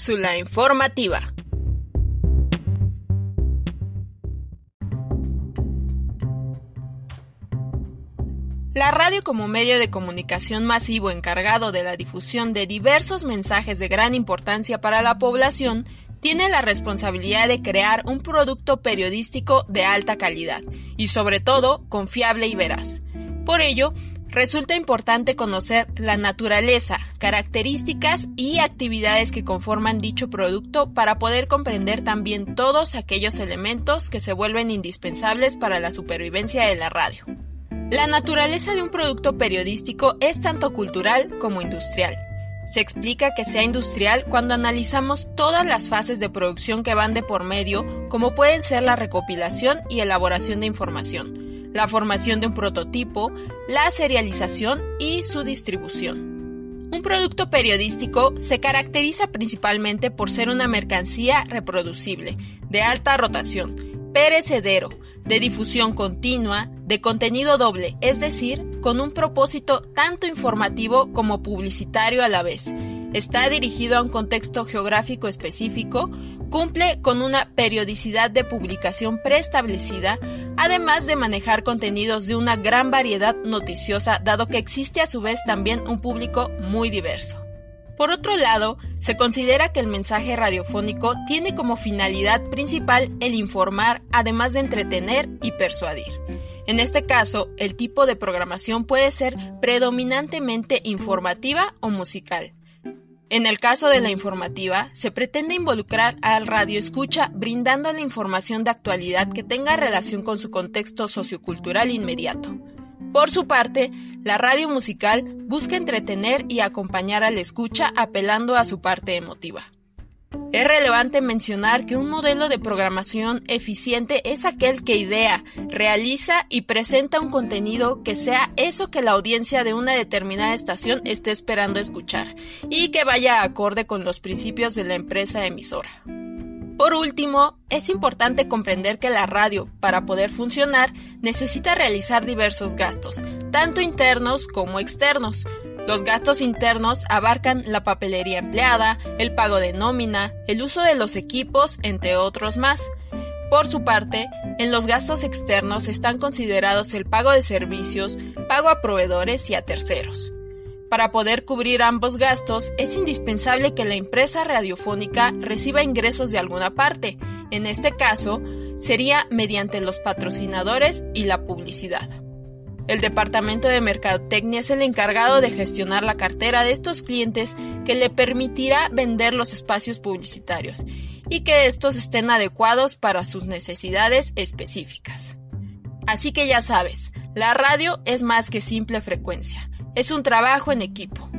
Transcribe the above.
Cápsula informativa. La radio como medio de comunicación masivo encargado de la difusión de diversos mensajes de gran importancia para la población tiene la responsabilidad de crear un producto periodístico de alta calidad y sobre todo confiable y veraz. Por ello, resulta importante conocer la naturaleza, características y actividades que conforman dicho producto para poder comprender también todos aquellos elementos que se vuelven indispensables para la supervivencia de la radio. La naturaleza de un producto periodístico es tanto cultural como industrial. Se explica que sea industrial cuando analizamos todas las fases de producción que van de por medio, como pueden ser la recopilación y elaboración de información, la formación de un prototipo, la serialización y su distribución. Un producto periodístico se caracteriza principalmente por ser una mercancía reproducible, de alta rotación, perecedero, de difusión continua, de contenido doble, es decir, con un propósito tanto informativo como publicitario a la vez. Está dirigido a un contexto geográfico específico, cumple con una periodicidad de publicación preestablecida, además de manejar contenidos de una gran variedad noticiosa, dado que existe a su vez también un público muy diverso. Por otro lado, se considera que el mensaje radiofónico tiene como finalidad principal el informar, además de entretener y persuadir. En este caso, el tipo de programación puede ser predominantemente informativa o musical. En el caso de la informativa, se pretende involucrar al radioescucha brindando la información de actualidad que tenga relación con su contexto sociocultural inmediato. Por su parte, la radio musical busca entretener y acompañar al escucha apelando a su parte emotiva. Es relevante mencionar que un modelo de programación eficiente es aquel que idea, realiza y presenta un contenido que sea eso que la audiencia de una determinada estación esté esperando escuchar y que vaya acorde con los principios de la empresa emisora. Por último, es importante comprender que la radio, para poder funcionar, necesita realizar diversos gastos, tanto internos como externos, los gastos internos abarcan la papelería empleada, el pago de nómina, el uso de los equipos, entre otros más. Por su parte, en los gastos externos están considerados el pago de servicios, pago a proveedores y a terceros. Para poder cubrir ambos gastos, es indispensable que la empresa radiofónica reciba ingresos de alguna parte. En este caso, sería mediante los patrocinadores y la publicidad. El departamento de mercadotecnia es el encargado de gestionar la cartera de estos clientes que le permitirá vender los espacios publicitarios y que estos estén adecuados para sus necesidades específicas. Así que ya sabes, la radio es más que simple frecuencia, es un trabajo en equipo.